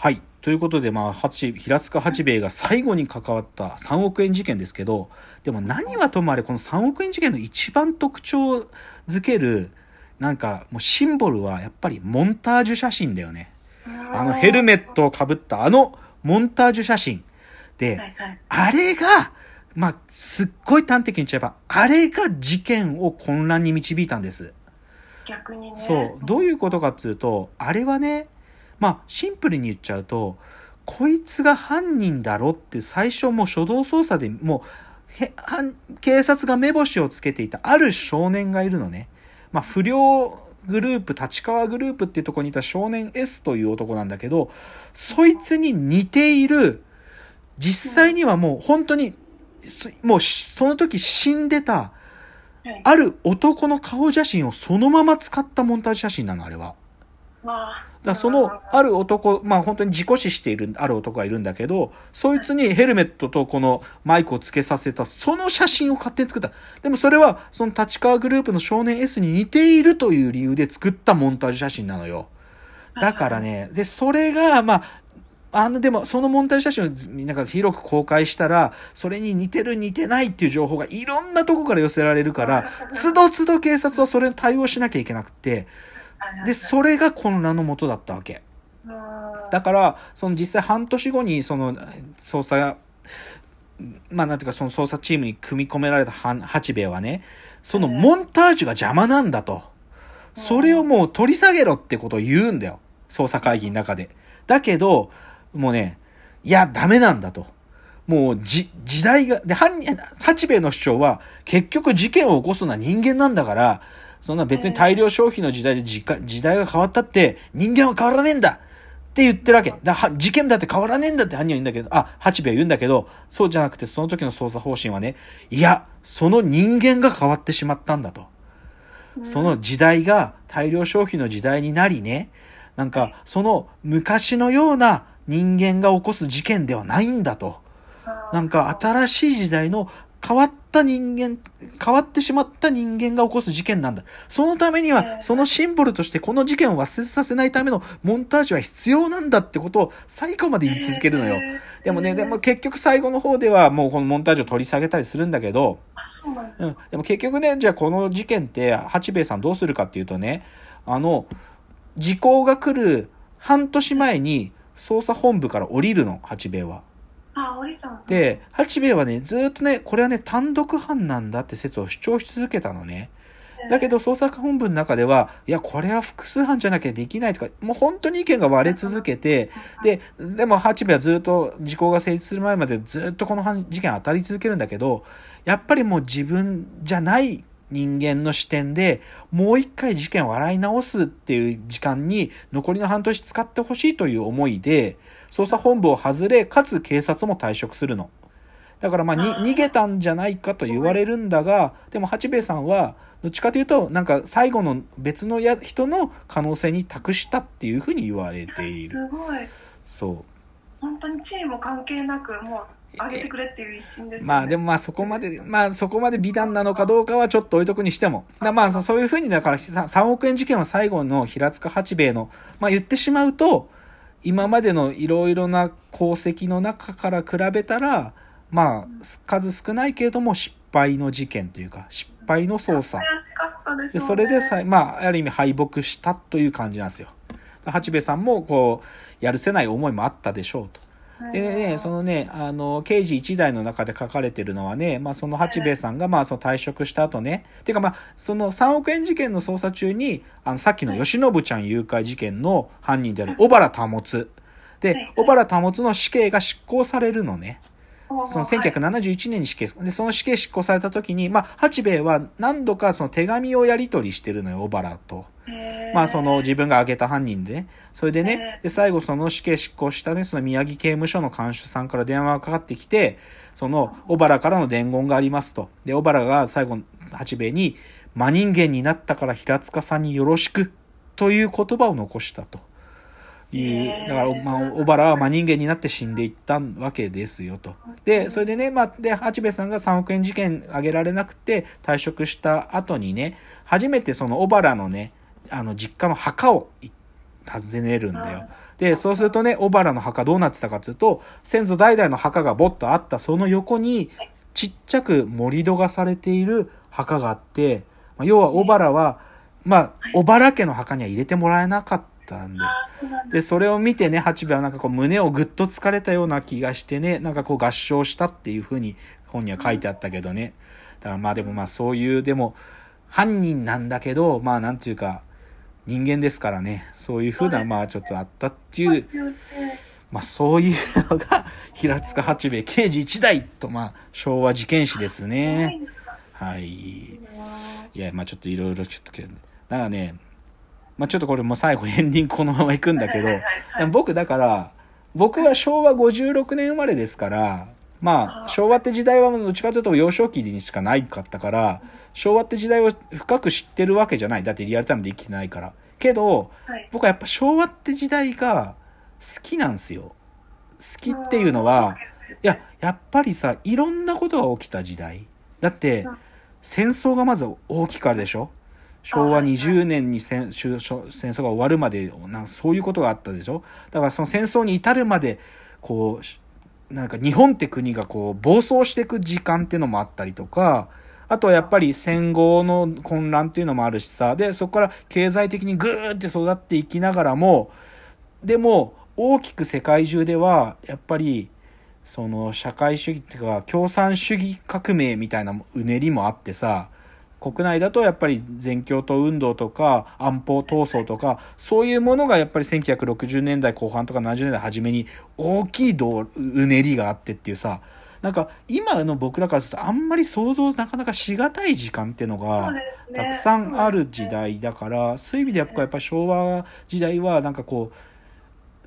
はい。ということで、まあ、八平塚八兵衛が最後に関わった3億円事件ですけど、でも何はともあれ、この3億円事件の一番特徴づける、なんか、もうシンボルはやっぱりモンタージュ写真だよね。あのヘルメットをかぶったあのモンタージュ写真。で、はいはい。あれが、まあ、すっごい端的に言っちゃえば、あれが事件を混乱に導いたんです。逆にね。そう。どういうことかっていうと、あれはね、まあ、シンプルに言っちゃうと、こいつが犯人だろって最初もう初動捜査でもう、警察が目星をつけていたある少年がいるのね。まあ、不良グループ、立川グループっていうところにいた少年 S という男なんだけど、そいつに似ている、実際にはもう本当に、すもうしその時死んでた、はい。ある男の顔写真をそのまま使ったモンタージュ写真なの、あれは。まあ。だそのある男、まあ本当に自己死しているある男がいるんだけど、そいつにヘルメットとこのマイクをつけさせた、その写真を勝手に作った。でもそれは、その立川グループの少年 S に似ているという理由で作ったモンタージュ写真なのよ。だからね、で、それが、まあ、あの、でも、そのモンタージュ写真をずなんか広く公開したら、それに似てる似てないっていう情報がいろんなとこから寄せられるから、つどつど警察はそれに対応しなきゃいけなくて、で、それが混乱のもとだったわけ。だだから、その実際半年後に、その、捜査、まあなんていうか、その捜査チームに組み込められたは八兵衛はね、そのモンタージュが邪魔なんだと。それをもう取り下げろってことを言うんだよ。捜査会議の中で。だけど、もうね、いや、ダメなんだと。もう、じ、時代が、で、犯人、八兵衛の主張は、結局事件を起こすのは人間なんだから、そんな別に大量消費の時代で時代が変わったって、人間は変わらねえんだって言ってるわけ。だは事件だって変わらねえんだって犯人は言うんだけど、あ、八兵衛は言うんだけど、そうじゃなくてその時の捜査方針はね、いや、その人間が変わってしまったんだと。その時代が大量消費の時代になりね、なんか、その昔のような人間が起こす事件ではないんだと。なんか新しい時代の変わった人間、変わってしまった人間が起こす事件なんだ。そのためには、そのシンボルとしてこの事件を忘れさせないためのモンタージュは必要なんだってことを最後まで言い続けるのよ。でもね、でも結局最後の方ではもうこのモンタージュを取り下げたりするんだけど、うん、でも結局ね、じゃあこの事件って、八兵衛さんどうするかっていうとね、あの、時効が来る半年前に捜査本部から降りるの、八兵衛は。あ、降りたので、八兵衛はね、ずーっとね、これはね、単独犯なんだって説を主張し続けたのね。だけど、捜査本部の中では、いや、これは複数犯じゃなきゃできないとか、もう本当に意見が割れ続けて、で、でも八兵衛はずっと時効が成立する前までずっとこの犯事件当たり続けるんだけど、やっぱりもう自分じゃない人間の視点で、もう一回事件を洗い直すっていう時間に残りの半年使ってほしいという思いで、捜査本部を外れ、かつ警察も退職するの。だからまあ逃げたんじゃないかと言われるんだが、でも八兵衛さんは、どっちかというと、なんか最後の別のや人の可能性に託したっていうふうに言われている。すごい。そ本当にチーム関係なく、もう、上げてくれっていう一心ですね。まあでもまあそこまで、まあそこまで美談なのかどうかはちょっと置いとくにしても。だまあそそういうふうにだからさ3億円事件は最後の平塚八兵衛の、まあ言ってしまうと、今までのいろいろな功績の中から比べたら、まあ数少ないけれども失敗の事件というか、失敗の捜査で。それでさ、まあ、ある意味敗北したという感じなんですよ。八兵衛さんも、こう、やるせない思いもあったでしょうと。うんでね、そのね、あの、刑事一代の中で書かれてるのはね、まあ、その八兵衛さんが、まあ、その退職した後ね、ていうかまあ、その3億円事件の捜査中に、あの、さっきの吉信ちゃん誘拐事件の犯人である小原保。ではい、小原保の死刑が執行されるのね。そのはい1971年に死刑、で、その死刑執行された時に、まあ、八兵衛は何度かその手紙をやり取りしてるのよ、小原と。まあ、その自分が挙げた犯人でね。それでえね、で、最後その死刑執行したね、その宮城刑務所の看守さんから電話がかかってきて、その小原からの伝言がありますと。で、小原が最後、八兵衛に、真人間になったから平塚さんによろしく、という言葉を残したと。いう、だから、まあ、小原は真人間になって死んでいったわけですよと。で、それでね、まあ、で、八兵衛さんが3億円事件挙げられなくて退職した後にね、初めてその小原のね、あの、実家の墓をい訪ねるんだよ。で、そうするとね、小原の墓どうなってたかっていうと、先祖代々の墓がぼっとあったその横に、ちっちゃく盛り土がされている墓があって、まあ要は小原は、まあ、小原家の墓には入れてもらえなかったんで、で、それを見てね、八兵衛はなんかこう胸をぐっと疲れたような気がしてね、なんかこう合唱したっていう風に本には書いてあったけどね。だからまあでもまあそういう、でも犯人なんだけど、まあなんていうか、人間ですからね、そういう風なまあちょっとあったっていう、まあそういうのが 平塚八兵衛刑事一代とまあ昭和事件史ですね。はい。いや、まあちょっといろいろちょっとけど、だからね、まあちょっとこれもう最後エンディングこのまま行くんだけど、僕だから、僕は昭和56年生まれですから、まあ、あ昭和って時代はどっちかというと幼少期にしかないかったから、昭和って時代を深く知ってるわけじゃない。だってリアルタイムで生きてないから。けど、はい僕はやっぱ昭和って時代が好きなんですよ。好きっていうのは、いや、やっぱりさ、いろんなことが起きた時代。だってうん、戦争がまず大きくあるでしょ？昭和20年に戦終戦争が終わるまで、なんかそういうことがあったでしょ？だからその戦争に至るまで、こうし、なんか日本って国がこう暴走していく時間っていうのもあったりとか、あとはやっぱり戦後の混乱っていうのもあるしさ、で、そこから経済的にぐーって育っていきながらも、でも大きく世界中ではやっぱりその社会主義っていうか共産主義革命みたいなうねりもあってさ国内だとやっぱり全共闘運動とか安保闘争とかそういうものがやっぱり1960年代後半とか70年代初めに大きいどううねりがあってっていうさなんか今の僕らからするとあんまり想像なかなかしがたい時間っていうのがたくさんある時代だからそういう意味でやっぱやっぱ昭和時代はなんかこ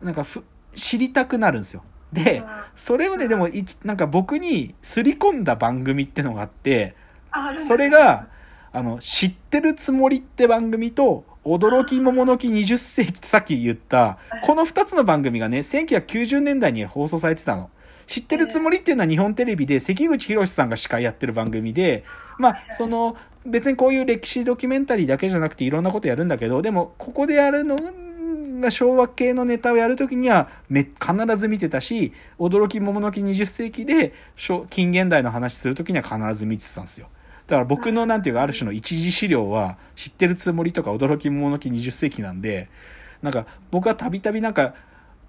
うなんかふ知りたくなるんですよ。でうんそれをねでもいなんか僕にすり込んだ番組ってのがあってそれがあの知ってるつもりって番組と驚き桃の木20世紀ってさっき言ったこの2つの番組がね1990年代に放送されてたの。知ってるつもりっていうのは日本テレビで関口宏さんが司会やってる番組で、まあ、その、別にこういう歴史ドキュメンタリーだけじゃなくていろんなことやるんだけど、でも、ここでやるのが昭和系のネタをやるときにはめ、必ず見てたし、驚き桃の木20世紀で、昭近現代の話するときには必ず見てたんですよ。だから僕のなんていうか、ある種の一次資料は、知ってるつもりとか驚きものき20世紀なんで、なんか、僕はたびたびなんか、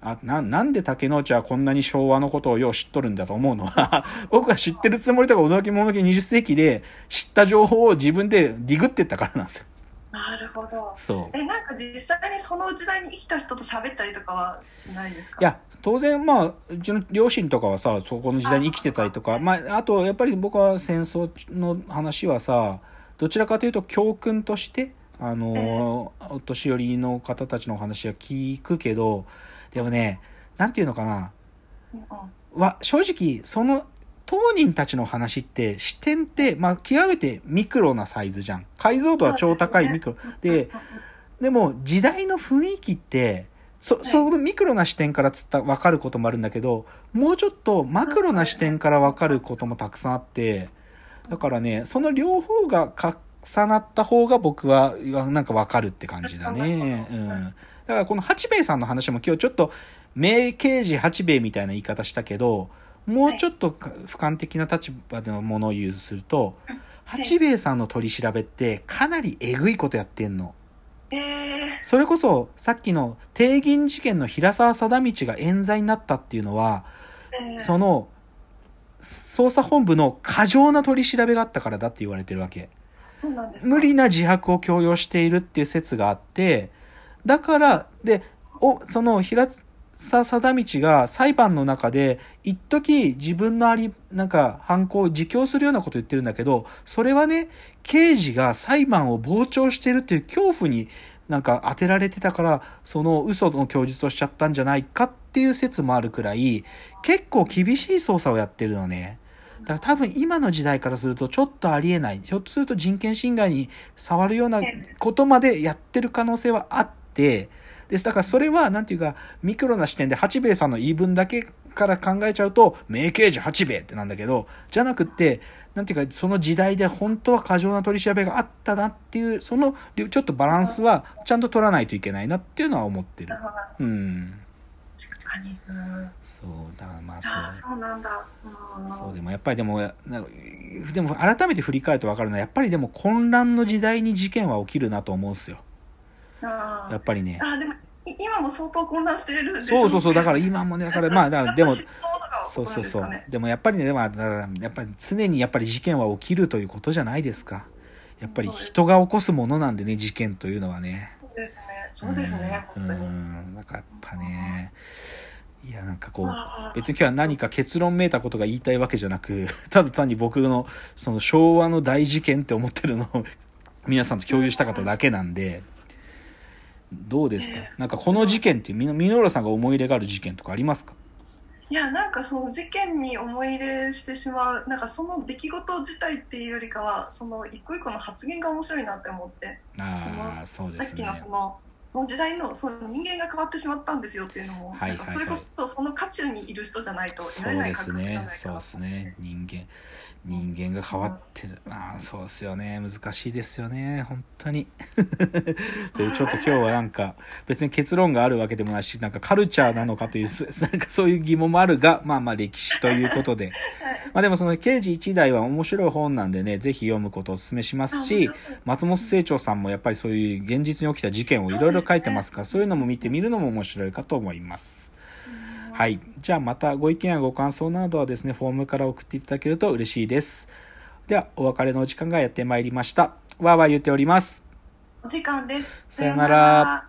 あななんで竹之内はこんなに昭和のことをよう知っとるんだと思うのは 僕は知ってるつもりとか驚きものき20世紀で知った情報を自分でディグってったからなんですよ。なるほど。そう。えなんか実際にその時代に生きた人と喋ったりとかはしないですか？いや、当然まあ、うちの両親とかはさ、そこの時代に生きてたりとか、あまあ、あとやっぱり僕は戦争の話はさ、どちらかというと教訓として、あの、お年寄りの方たちのお話は聞くけど、でもね、なんていうのかな、うんうん。は正直その当人たちの話って視点って、まあ、極めてミクロなサイズじゃん。解像度は超高いミクロ。ででも時代の雰囲気ってそそのミクロな視点からつった分かることもあるんだけどもうちょっとマクロな視点から分かることもたくさんあってだからねその両方が重なった方が僕はなんか分かるって感じだね。うん、だからこの八兵衛さんの話も今日ちょっと名刑事八兵衛みたいな言い方したけどもうちょっとか俯瞰的な立場でのものを言うとするとはい八兵衛さんの取り調べってかなりえぐいことやってんの。えー。それこそさっきの帝銀事件の平沢貞道が冤罪になったっていうのはえー。その捜査本部の過剰な取り調べがあったからだって言われてるわけ。無理な自白を強要しているっていう説があって、だから、で、お、その平沢貞道が裁判の中で、一時自分のあり、なんか犯行を自供するようなことを言ってるんだけど、それはね、刑事が裁判を傍聴してるっていう恐怖になんか当てられてたから、その嘘の供述をしちゃったんじゃないかっていう説もあるくらい、結構厳しい捜査をやってるのね。だから多分今の時代からするとちょっとありえない。ひょっとすると人権侵害に触るようなことまでやってる可能性はあって、です。だからそれは、なんていうか、ミクロな視点で八兵衛さんの言い分だけから考えちゃうと、名刑事八兵衛ってなんだけど、じゃなくって、なんていうか、その時代で本当は過剰な取り調べがあったなっていう、その、ちょっとバランスはちゃんと取らないといけないなっていうのは思ってるうん。確かにうんそう、だまあそう。あそうなんだうんそうでもやっぱりでもなんかでも改めて振り返ると分かるのはやっぱりでも混乱の時代に事件は起きるなと思うんですよあやっぱりね。あでもい今も相当混乱してるそうそうそう。だから今もね だからまあだからでもそうそうそう。でもやっぱりねでもだからやっぱり常にやっぱり事件は起きるということじゃないですか。やっぱり人が起こすものなんでね事件というのはね。そうですね。そうですねうんなんかやっぱねいやなんかこう別に今日は何か結論めいたことが言いたいわけじゃなく ただ単に僕のその昭和の大事件って思ってるのを皆さんと共有したかっただけなんでどうですか？ええなんかこの事件ってみの箕浦さんが思い入れがある事件とかありますか？いやなんかその事件に思い入れしてしまうなんかその出来事自体っていうよりかはその一個一個の発言が面白いなって思って。ああそうでさっきすねのそのその時代のその人間が変わってしまってんですよっていうのも、はいはいはい。それこそその渦中にいる人じゃないとそ得られないうです感覚じゃないかそうですね。人間人間が変わってる。ああそうですよね。難しいですよね。本当に。というちょっと今日はなんか別に結論があるわけでもないしなんかカルチャーなのかというす なんかそういう疑問もあるがまあまあ歴史ということで。はい。まあでもその刑事一代は面白い本なんでねぜひ読むことをお勧めしますし松本清張さんもやっぱりそういう現実に起きた事件をいろいろ書いてますからそういうのも見てみるのも面白いかと思いますうんはい。じゃあまたご意見やご感想などはですね、フォームから送っていただけると嬉しいです。では、お別れのお時間がやってまいりました。わーわー言っております。お時間ですさよなら